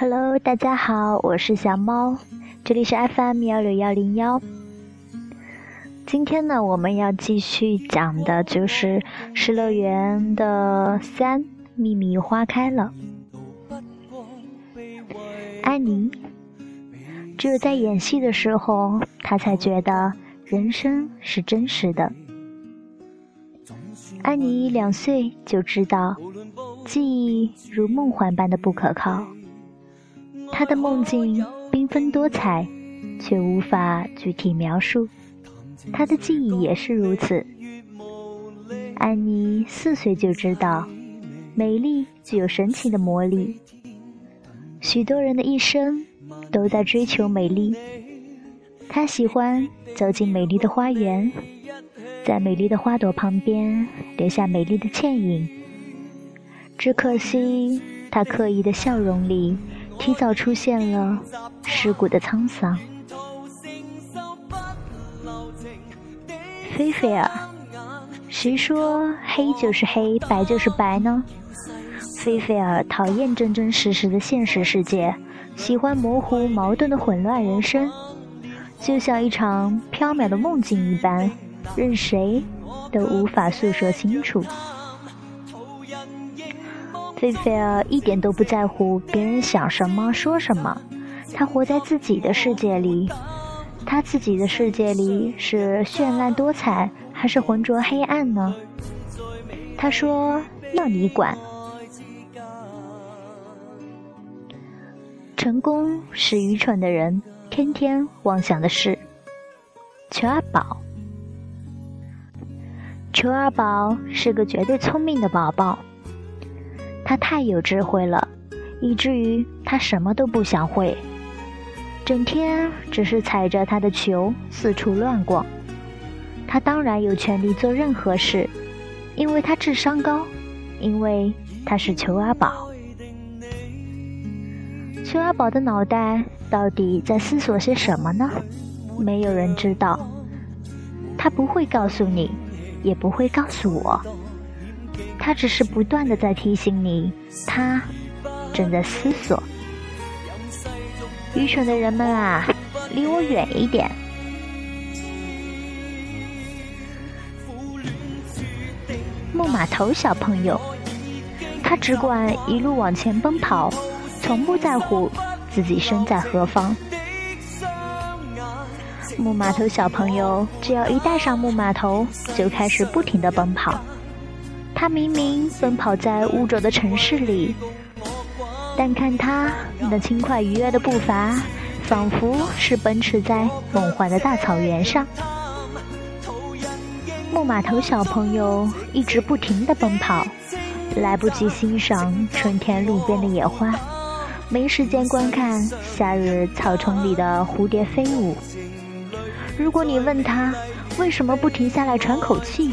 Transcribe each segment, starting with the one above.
Hello，大家好，我是小猫，这里是 FM 幺六幺零幺。今天呢，我们要继续讲的就是《失乐园》的三秘密花开了。安妮，只有在演戏的时候，她才觉得人生是真实的。安妮两岁就知道，记忆如梦幻般的不可靠。她的梦境缤纷多彩，却无法具体描述。她的记忆也是如此。安妮四岁就知道，美丽具有神奇的魔力。许多人的一生都在追求美丽。她喜欢走进美丽的花园，在美丽的花朵旁边留下美丽的倩影。只可惜，她刻意的笑容里。提早出现了尸骨的沧桑。菲菲尔，谁说黑就是黑，白就是白呢？菲菲尔讨厌真真实实的现实世界，喜欢模糊矛盾的混乱人生，就像一场缥缈的梦境一般，任谁都无法诉说清楚。菲菲尔一点都不在乎别人想什么说什么，他活在自己的世界里。他自己的世界里是绚烂多彩，还是浑浊黑暗呢？他说：“要你管。”成功是愚蠢的人天天妄想的事。裘阿宝，裘阿宝是个绝对聪明的宝宝。他太有智慧了，以至于他什么都不想会，整天只是踩着他的球四处乱逛。他当然有权利做任何事，因为他智商高，因为他是裘阿宝。裘阿宝的脑袋到底在思索些什么呢？没有人知道，他不会告诉你，也不会告诉我。他只是不断的在提醒你，他正在思索。愚蠢的人们啊，离我远一点！木马头小朋友，他只管一路往前奔跑，从不在乎自己身在何方。木马头小朋友只要一戴上木马头，就开始不停的奔跑。他明明奔跑在污浊的城市里，但看他那轻快愉悦的步伐，仿佛是奔驰在梦幻的大草原上。木马头小朋友一直不停地奔跑，来不及欣赏春天路边的野花，没时间观看夏日草丛里的蝴蝶飞舞。如果你问他为什么不停下来喘口气？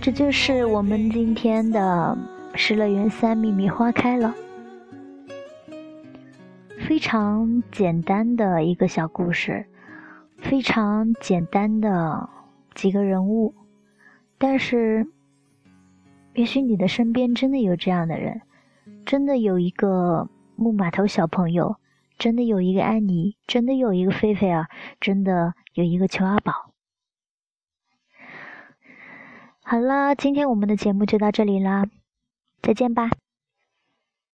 这就是我们今天的《失乐园三秘密花开了》，非常简单的一个小故事，非常简单的几个人物，但是，也许你的身边真的有这样的人，真的有一个木马头小朋友，真的有一个安妮，真的有一个菲菲尔，真的有一个裘阿宝。好了，今天我们的节目就到这里了，再见吧。